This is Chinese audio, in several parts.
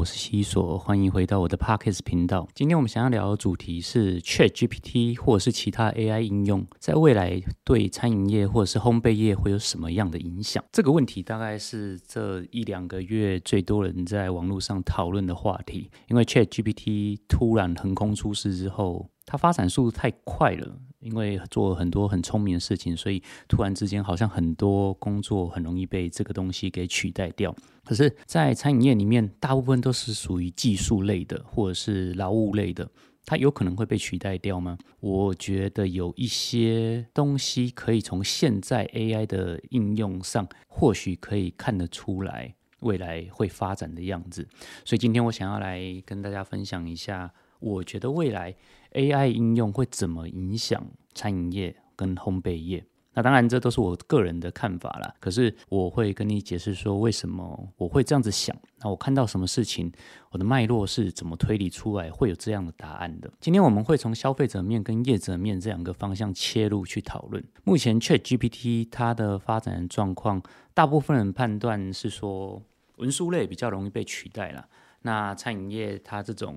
我是西索，欢迎回到我的 Parkes 频道。今天我们想要聊的主题是 Chat GPT 或者是其他 AI 应用，在未来对餐饮业或者是烘焙业会有什么样的影响？这个问题大概是这一两个月最多人在网络上讨论的话题。因为 Chat GPT 突然横空出世之后，它发展速度太快了。因为做很多很聪明的事情，所以突然之间好像很多工作很容易被这个东西给取代掉。可是，在餐饮业里面，大部分都是属于技术类的或者是劳务类的，它有可能会被取代掉吗？我觉得有一些东西可以从现在 AI 的应用上，或许可以看得出来未来会发展的样子。所以今天我想要来跟大家分享一下。我觉得未来 AI 应用会怎么影响餐饮业跟烘焙业？那当然，这都是我个人的看法啦。可是我会跟你解释说，为什么我会这样子想。那我看到什么事情，我的脉络是怎么推理出来会有这样的答案的？今天我们会从消费者面跟业者面这两个方向切入去讨论。目前 ChatGPT 它的发展状况，大部分人判断是说文书类比较容易被取代了。那餐饮业它这种。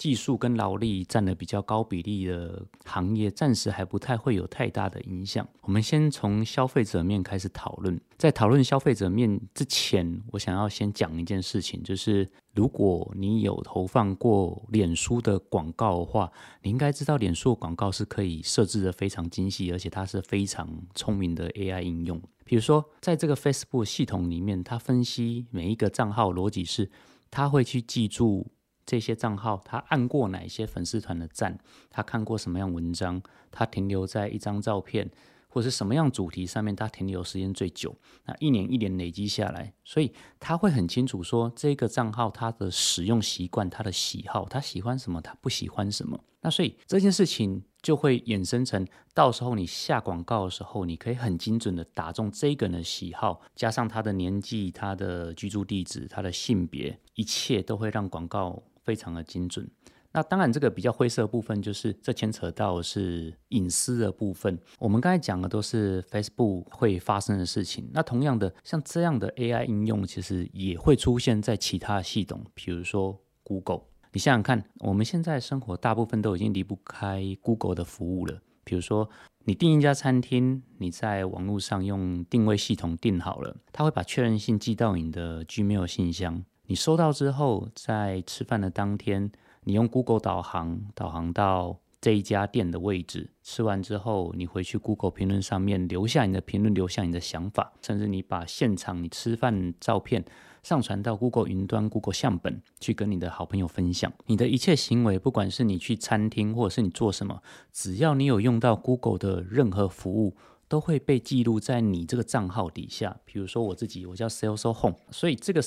技术跟劳力占了比较高比例的行业，暂时还不太会有太大的影响。我们先从消费者面开始讨论。在讨论消费者面之前，我想要先讲一件事情，就是如果你有投放过脸书的广告的话，你应该知道脸书的广告是可以设置的非常精细，而且它是非常聪明的 AI 应用。比如说，在这个 Facebook 系统里面，它分析每一个账号逻辑是，它会去记住。这些账号，他按过哪些粉丝团的赞？他看过什么样文章？他停留在一张照片或者是什么样主题上面？他停留时间最久？那一年一年累积下来，所以他会很清楚说这个账号他的使用习惯、他的喜好，他喜欢什么，他不喜欢什么。那所以这件事情就会衍生成，到时候你下广告的时候，你可以很精准的打中这个人的喜好，加上他的年纪、他的居住地址、他的性别，一切都会让广告。非常的精准，那当然这个比较灰色部分就是这牵扯到是隐私的部分。我们刚才讲的都是 Facebook 会发生的事情，那同样的像这样的 AI 应用，其实也会出现在其他系统，比如说 Google。你想想看，我们现在生活大部分都已经离不开 Google 的服务了。比如说你订一家餐厅，你在网络上用定位系统订好了，它会把确认信寄到你的 Gmail 信箱。你收到之后，在吃饭的当天，你用 Google 导航导航到这一家店的位置。吃完之后，你回去 Google 评论上面留下你的评论，留下你的想法，甚至你把现场你吃饭照片上传到 Google 云端 Google 相本，去跟你的好朋友分享。你的一切行为，不管是你去餐厅，或者是你做什么，只要你有用到 Google 的任何服务，都会被记录在你这个账号底下。比如说我自己，我叫 Sales Home，所以这个。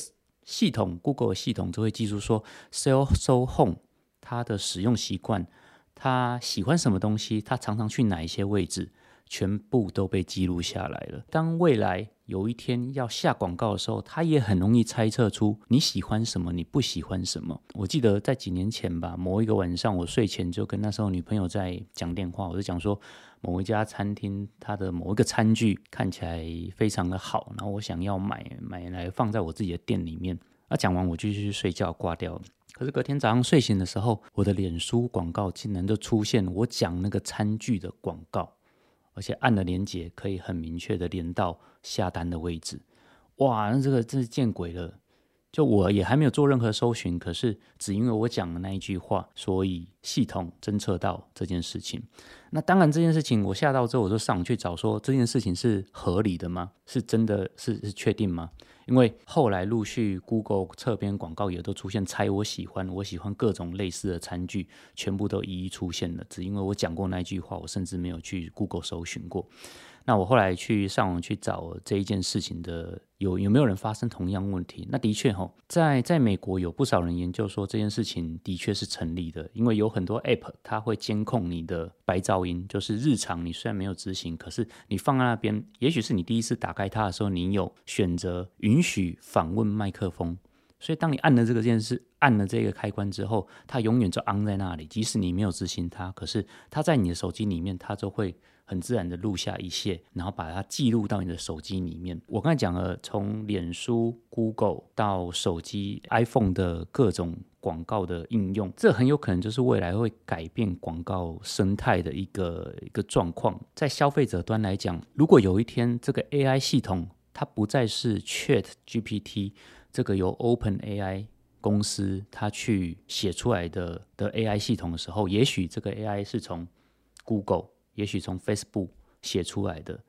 系统 Google 的系统就会记住说，Sales Home 它的使用习惯，他喜欢什么东西，他常常去哪一些位置，全部都被记录下来了。当未来有一天要下广告的时候，他也很容易猜测出你喜欢什么，你不喜欢什么。我记得在几年前吧，某一个晚上，我睡前就跟那时候女朋友在讲电话，我就讲说。某一家餐厅，它的某一个餐具看起来非常的好，然后我想要买买来放在我自己的店里面。那讲完我就去睡觉挂掉了。可是隔天早上睡醒的时候，我的脸书广告竟然就出现我讲那个餐具的广告，而且按了连接可以很明确的连到下单的位置。哇，那这个真是见鬼了！就我也还没有做任何搜寻，可是只因为我讲的那一句话，所以系统侦测到这件事情。那当然这件事情我下到之后，我就上网去找说这件事情是合理的吗？是真的是是确定吗？因为后来陆续 Google 侧边广告也都出现猜我喜欢，我喜欢各种类似的餐具，全部都一一出现了。只因为我讲过那句话，我甚至没有去 Google 搜寻过。那我后来去上网去找这一件事情的有有没有人发生同样问题？那的确哈，在在美国有不少人研究说这件事情的确是成立的，因为有很多 App 它会监控你的白噪音，就是日常你虽然没有执行，可是你放在那边，也许是你第一次打开它的时候，你有选择允允许访问麦克风。所以当你按了这个键是，按了这个开关之后，它永远就安在那里。即使你没有执行它，可是它在你的手机里面，它就会很自然的录下一切，然后把它记录到你的手机里面。我刚才讲了，从脸书、Google 到手机 iPhone 的各种广告的应用，这很有可能就是未来会改变广告生态的一个一个状况。在消费者端来讲，如果有一天这个 AI 系统它不再是 Chat GPT 这个由 Open AI 公司它去写出来的的 AI 系统的时候，也许这个 AI 是从 Google，也许从 Facebook 写出来的。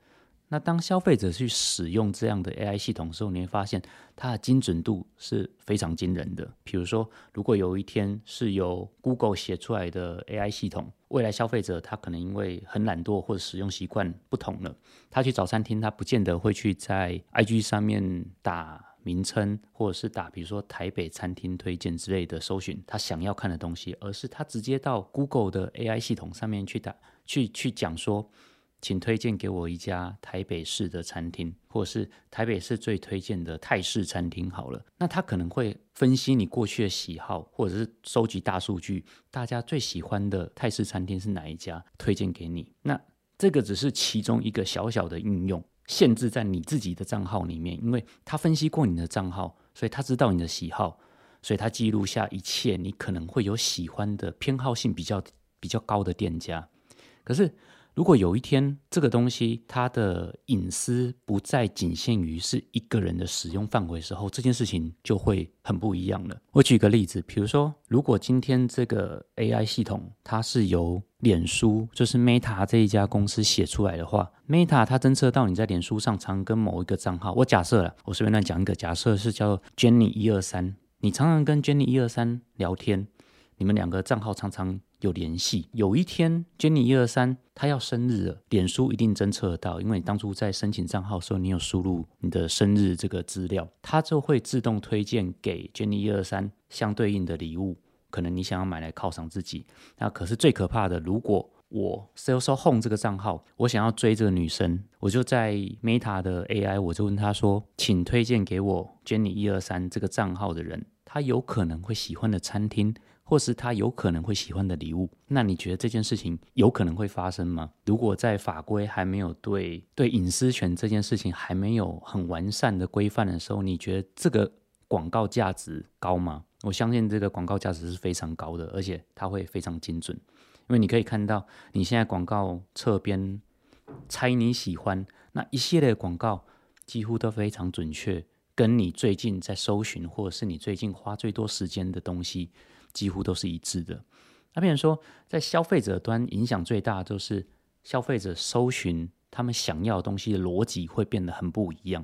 那当消费者去使用这样的 AI 系统的时候，你会发现它的精准度是非常惊人的。比如说，如果有一天是由 Google 写出来的 AI 系统，未来消费者他可能因为很懒惰或者使用习惯不同了，他去找餐厅，他不见得会去在 IG 上面打。名称，或者是打，比如说台北餐厅推荐之类的搜寻他想要看的东西，而是他直接到 Google 的 AI 系统上面去打，去去讲说，请推荐给我一家台北市的餐厅，或者是台北市最推荐的泰式餐厅。好了，那他可能会分析你过去的喜好，或者是收集大数据，大家最喜欢的泰式餐厅是哪一家，推荐给你。那这个只是其中一个小小的应用。限制在你自己的账号里面，因为他分析过你的账号，所以他知道你的喜好，所以他记录下一切你可能会有喜欢的偏好性比较比较高的店家。可是。如果有一天这个东西它的隐私不再仅限于是一个人的使用范围时候，这件事情就会很不一样了。我举个例子，比如说，如果今天这个 AI 系统它是由脸书，就是 Meta 这一家公司写出来的话，Meta 它侦测到你在脸书上常跟某一个账号，我假设了，我随便乱讲一个，假设是叫 Jenny 一二三，你常常跟 Jenny 一二三聊天，你们两个账号常常。有联系。有一天，Jenny 一二三她要生日了，脸书一定侦测得到，因为你当初在申请账号的时候，你有输入你的生日这个资料，它就会自动推荐给 Jenny 一二三相对应的礼物。可能你想要买来犒赏自己。那可是最可怕的，如果我 Sales Home 这个账号，我想要追这个女生，我就在 Meta 的 AI，我就问他说，请推荐给我 Jenny 一二三这个账号的人，他有可能会喜欢的餐厅。或是他有可能会喜欢的礼物，那你觉得这件事情有可能会发生吗？如果在法规还没有对对隐私权这件事情还没有很完善的规范的时候，你觉得这个广告价值高吗？我相信这个广告价值是非常高的，而且它会非常精准，因为你可以看到你现在广告侧边猜你喜欢那一系列广告，几乎都非常准确，跟你最近在搜寻或者是你最近花最多时间的东西。几乎都是一致的。那比如说，在消费者端影响最大，就是消费者搜寻他们想要的东西的逻辑会变得很不一样。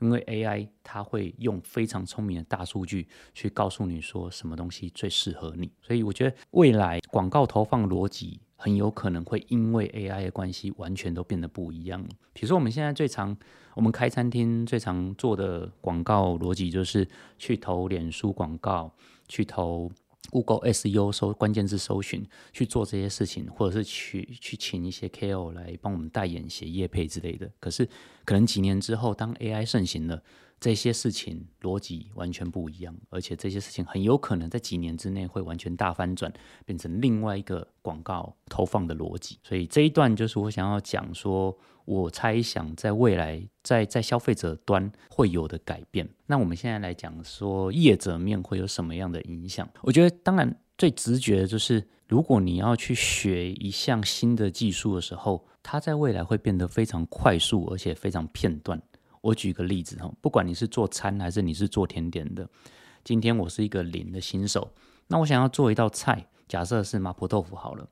因为 AI 它会用非常聪明的大数据去告诉你说什么东西最适合你。所以我觉得未来广告投放逻辑很有可能会因为 AI 的关系完全都变得不一样。比如说我们现在最常我们开餐厅最常做的广告逻辑就是去投脸书广告，去投。Google SEO 搜关键字搜寻去做这些事情，或者是去去请一些 KOL 来帮我们代言、写业配之类的。可是，可能几年之后，当 AI 盛行了，这些事情逻辑完全不一样，而且这些事情很有可能在几年之内会完全大翻转，变成另外一个广告投放的逻辑。所以这一段就是我想要讲说。我猜想，在未来，在在消费者端会有的改变。那我们现在来讲说，业者面会有什么样的影响？我觉得，当然最直觉的就是，如果你要去学一项新的技术的时候，它在未来会变得非常快速，而且非常片段。我举个例子哈，不管你是做餐还是你是做甜点的，今天我是一个零的新手，那我想要做一道菜，假设是麻婆豆腐好了，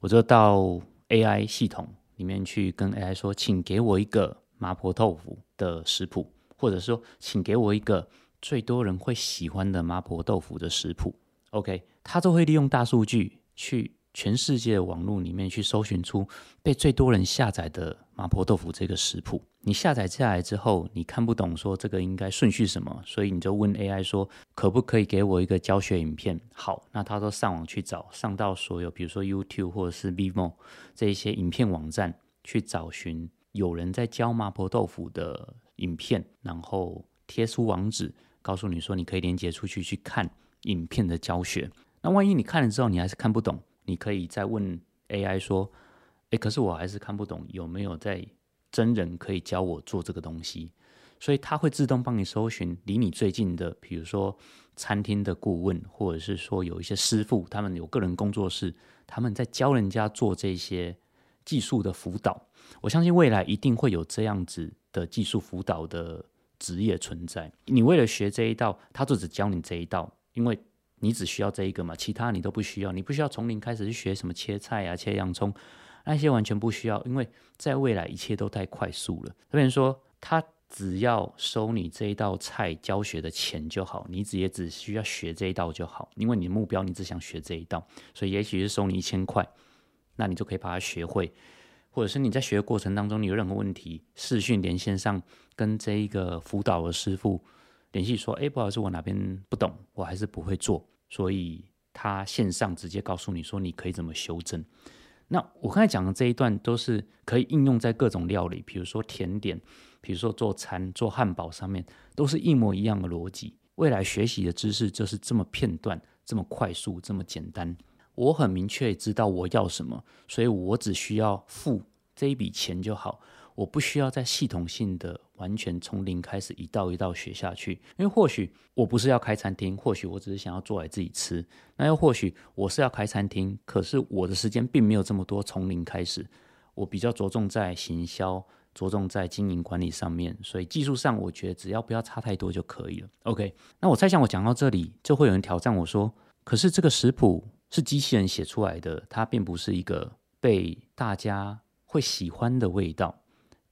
我就到 AI 系统。里面去跟 AI 说，请给我一个麻婆豆腐的食谱，或者说，请给我一个最多人会喜欢的麻婆豆腐的食谱。OK，它都会利用大数据去。全世界的网络里面去搜寻出被最多人下载的麻婆豆腐这个食谱，你下载下来之后，你看不懂说这个应该顺序什么，所以你就问 AI 说可不可以给我一个教学影片？好，那他都上网去找，上到所有比如说 YouTube 或者是 Vivo 这一些影片网站去找寻有人在教麻婆豆腐的影片，然后贴出网址，告诉你说你可以连接出去去看影片的教学。那万一你看了之后你还是看不懂，你可以再问 AI 说：“诶，可是我还是看不懂，有没有在真人可以教我做这个东西？”所以它会自动帮你搜寻离你最近的，比如说餐厅的顾问，或者是说有一些师傅，他们有个人工作室，他们在教人家做这些技术的辅导。我相信未来一定会有这样子的技术辅导的职业存在。你为了学这一道，他就只教你这一道，因为你只需要这一个嘛，其他你都不需要。你不需要从零开始去学什么切菜啊、切洋葱，那些完全不需要，因为在未来一切都太快速了。特别说他。只要收你这一道菜教学的钱就好，你只也只需要学这一道就好，因为你的目标你只想学这一道，所以也许是收你一千块，那你就可以把它学会，或者是你在学的过程当中你有任何问题，视讯连线上跟这一个辅导的师傅联系说，哎，不好意思，我哪边不懂，我还是不会做，所以他线上直接告诉你说你可以怎么修正。那我刚才讲的这一段都是可以应用在各种料理，比如说甜点。比如说做餐、做汉堡上面都是一模一样的逻辑。未来学习的知识就是这么片段、这么快速、这么简单。我很明确知道我要什么，所以我只需要付这一笔钱就好。我不需要再系统性的完全从零开始一道一道学下去。因为或许我不是要开餐厅，或许我只是想要做来自己吃。那又或许我是要开餐厅，可是我的时间并没有这么多，从零开始，我比较着重在行销。着重在经营管理上面，所以技术上我觉得只要不要差太多就可以了。OK，那我猜想我讲到这里，就会有人挑战我说：“可是这个食谱是机器人写出来的，它并不是一个被大家会喜欢的味道，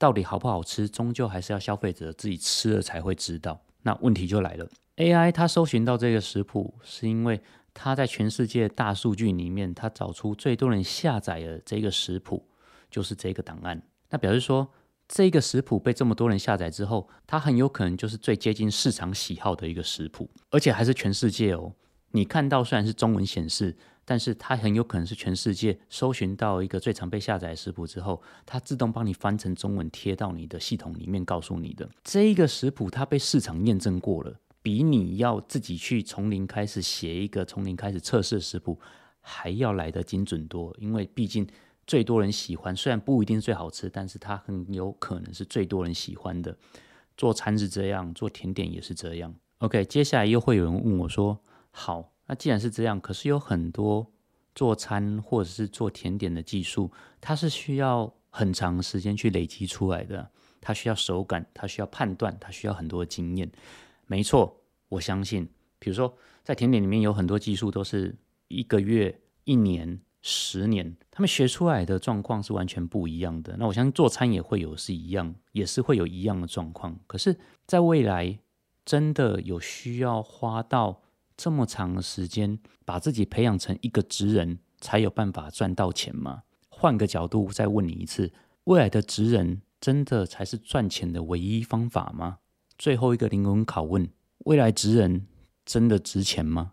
到底好不好吃，终究还是要消费者自己吃了才会知道。”那问题就来了，AI 它搜寻到这个食谱，是因为它在全世界大数据里面，它找出最多人下载的这个食谱就是这个档案，那表示说。这个食谱被这么多人下载之后，它很有可能就是最接近市场喜好的一个食谱，而且还是全世界哦。你看到虽然是中文显示，但是它很有可能是全世界搜寻到一个最常被下载的食谱之后，它自动帮你翻成中文贴到你的系统里面，告诉你的这一个食谱它被市场验证过了，比你要自己去从零开始写一个从零开始测试的食谱还要来得精准多，因为毕竟。最多人喜欢，虽然不一定最好吃，但是它很有可能是最多人喜欢的。做餐是这样，做甜点也是这样。OK，接下来又会有人问我说：“好，那既然是这样，可是有很多做餐或者是做甜点的技术，它是需要很长时间去累积出来的，它需要手感，它需要判断，它需要很多经验。没错，我相信，比如说在甜点里面有很多技术都是一个月、一年。”十年，他们学出来的状况是完全不一样的。那我相信做餐也会有是一样，也是会有一样的状况。可是，在未来，真的有需要花到这么长的时间，把自己培养成一个职人，才有办法赚到钱吗？换个角度再问你一次：未来的职人真的才是赚钱的唯一方法吗？最后一个灵魂拷问：未来职人真的值钱吗？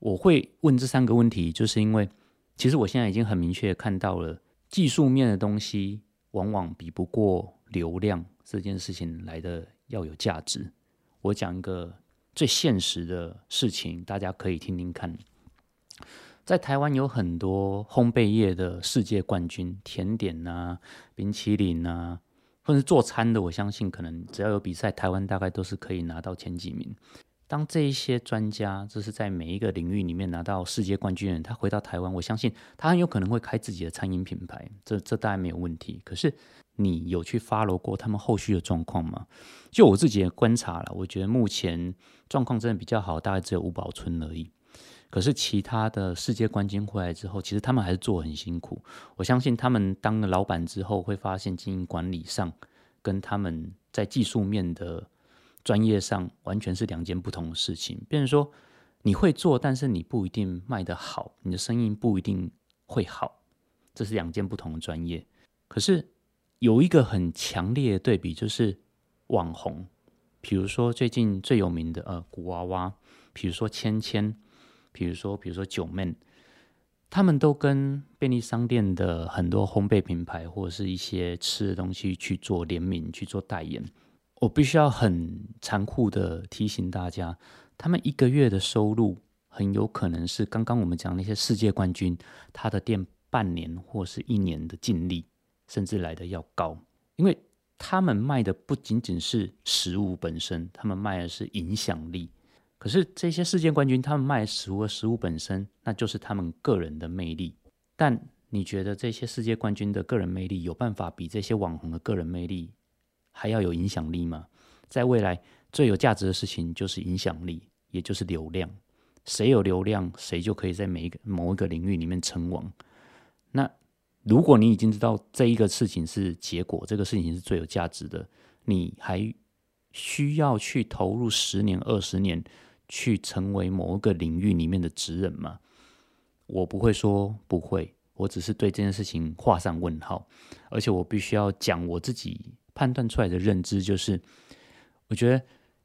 我会问这三个问题，就是因为其实我现在已经很明确看到了，技术面的东西往往比不过流量这件事情来的要有价值。我讲一个最现实的事情，大家可以听听看。在台湾有很多烘焙业的世界冠军，甜点啊、冰淇淋啊，或者是做餐的，我相信可能只要有比赛，台湾大概都是可以拿到前几名。当这一些专家，这是在每一个领域里面拿到世界冠军的人，他回到台湾，我相信他很有可能会开自己的餐饮品牌，这这当然没有问题。可是你有去 follow 过他们后续的状况吗？就我自己的观察了，我觉得目前状况真的比较好，大概只有吴宝春而已。可是其他的世界冠军回来之后，其实他们还是做很辛苦。我相信他们当了老板之后，会发现经营管理上跟他们在技术面的。专业上完全是两件不同的事情。别人说你会做，但是你不一定卖得好，你的生意不一定会好，这是两件不同的专业。可是有一个很强烈的对比，就是网红，比如说最近最有名的呃古娃娃，比如说芊芊，比如说比如说九妹，他们都跟便利商店的很多烘焙品牌或者是一些吃的东西去做联名，去做代言。我必须要很残酷的提醒大家，他们一个月的收入很有可能是刚刚我们讲那些世界冠军他的店半年或是一年的净利，甚至来的要高，因为他们卖的不仅仅是食物本身，他们卖的是影响力。可是这些世界冠军他们卖食物和，食物本身那就是他们个人的魅力。但你觉得这些世界冠军的个人魅力有办法比这些网红的个人魅力？还要有影响力吗？在未来最有价值的事情就是影响力，也就是流量。谁有流量，谁就可以在每一个某一个领域里面称王。那如果你已经知道这一个事情是结果，这个事情是最有价值的，你还需要去投入十年、二十年去成为某一个领域里面的职人吗？我不会说不会，我只是对这件事情画上问号。而且我必须要讲我自己。判断出来的认知就是，我觉得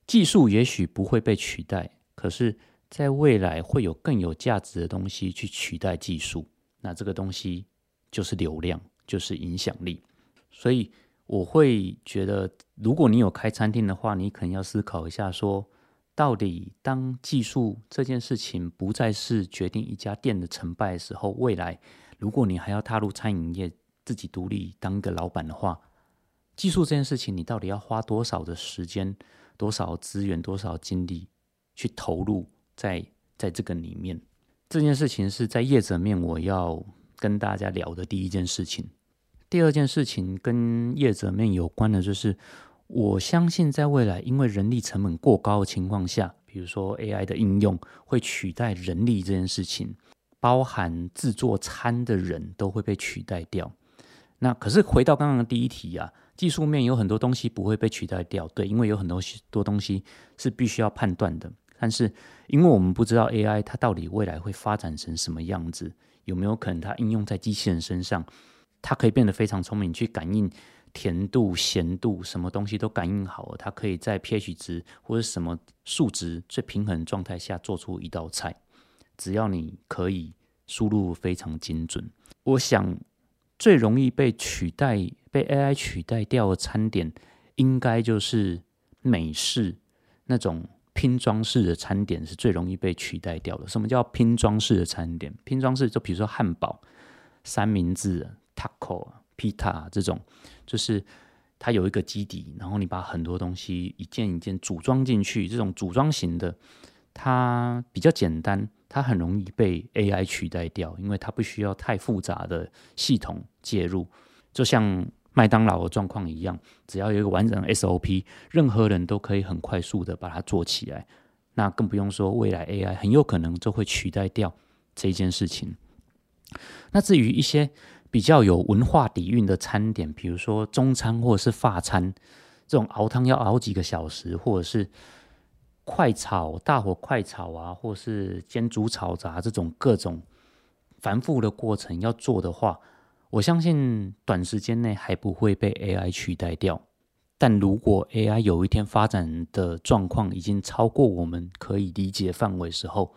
技术也许不会被取代，可是在未来会有更有价值的东西去取代技术。那这个东西就是流量，就是影响力。所以我会觉得，如果你有开餐厅的话，你可能要思考一下：说到底，当技术这件事情不再是决定一家店的成败的时候，未来如果你还要踏入餐饮业，自己独立当个老板的话。技术这件事情，你到底要花多少的时间、多少资源、多少精力去投入在在这个里面？这件事情是在业者面我要跟大家聊的第一件事情。第二件事情跟业者面有关的，就是我相信在未来，因为人力成本过高的情况下，比如说 AI 的应用会取代人力这件事情，包含制作餐的人都会被取代掉。那可是回到刚刚的第一题啊。技术面有很多东西不会被取代掉，对，因为有很多多东西是必须要判断的。但是，因为我们不知道 AI 它到底未来会发展成什么样子，有没有可能它应用在机器人身上，它可以变得非常聪明，去感应甜度、咸度，什么东西都感应好了，它可以在 pH 值或者什么数值最平衡状态下做出一道菜，只要你可以输入非常精准。我想。最容易被取代、被 AI 取代掉的餐点，应该就是美式那种拼装式的餐点是最容易被取代掉的。什么叫拼装式的餐点？拼装式就比如说汉堡、三明治、taco、pita 这种，就是它有一个基底，然后你把很多东西一件一件组装进去，这种组装型的，它比较简单。它很容易被 AI 取代掉，因为它不需要太复杂的系统介入，就像麦当劳的状况一样，只要有一个完整的 SOP，任何人都可以很快速的把它做起来。那更不用说未来 AI 很有可能就会取代掉这件事情。那至于一些比较有文化底蕴的餐点，比如说中餐或者是法餐，这种熬汤要熬几个小时，或者是。快炒、大火快炒啊，或是煎、煮、炒、炸这种各种繁复的过程要做的话，我相信短时间内还不会被 AI 取代掉。但如果 AI 有一天发展的状况已经超过我们可以理解范围时候，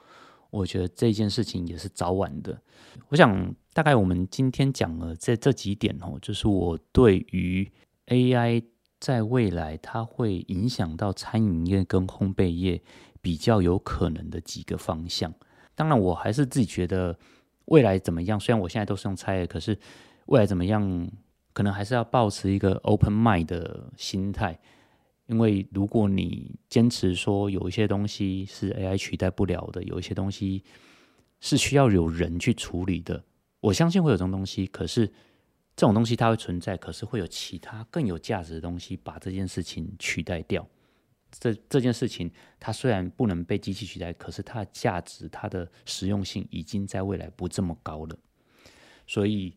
我觉得这件事情也是早晚的。我想大概我们今天讲了这这几点哦，就是我对于 AI。在未来，它会影响到餐饮业跟烘焙业比较有可能的几个方向。当然，我还是自己觉得未来怎么样。虽然我现在都是用猜的，可是未来怎么样，可能还是要保持一个 open mind 的心态。因为如果你坚持说有一些东西是 AI 取代不了的，有一些东西是需要有人去处理的，我相信会有这种东西。可是。这种东西它会存在，可是会有其他更有价值的东西把这件事情取代掉。这这件事情它虽然不能被机器取代，可是它的价值、它的实用性已经在未来不这么高了。所以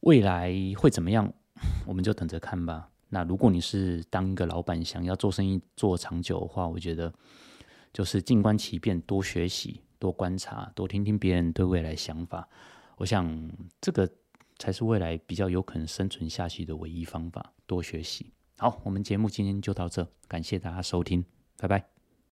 未来会怎么样，我们就等着看吧。那如果你是当一个老板，想要做生意做长久的话，我觉得就是静观其变，多学习、多观察、多听听别人对未来想法。我想这个。才是未来比较有可能生存下去的唯一方法。多学习。好，我们节目今天就到这，感谢大家收听，拜拜。